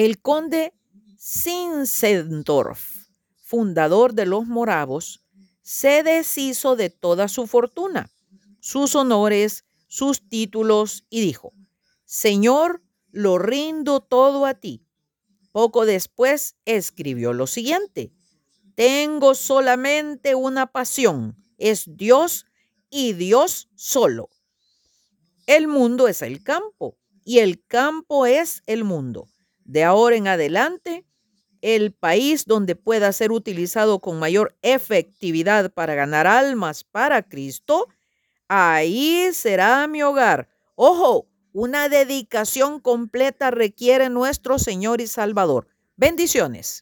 El conde Zinzendorf, fundador de los moravos, se deshizo de toda su fortuna, sus honores, sus títulos y dijo, Señor, lo rindo todo a ti. Poco después escribió lo siguiente, tengo solamente una pasión, es Dios y Dios solo. El mundo es el campo y el campo es el mundo. De ahora en adelante, el país donde pueda ser utilizado con mayor efectividad para ganar almas para Cristo, ahí será mi hogar. Ojo, una dedicación completa requiere nuestro Señor y Salvador. Bendiciones.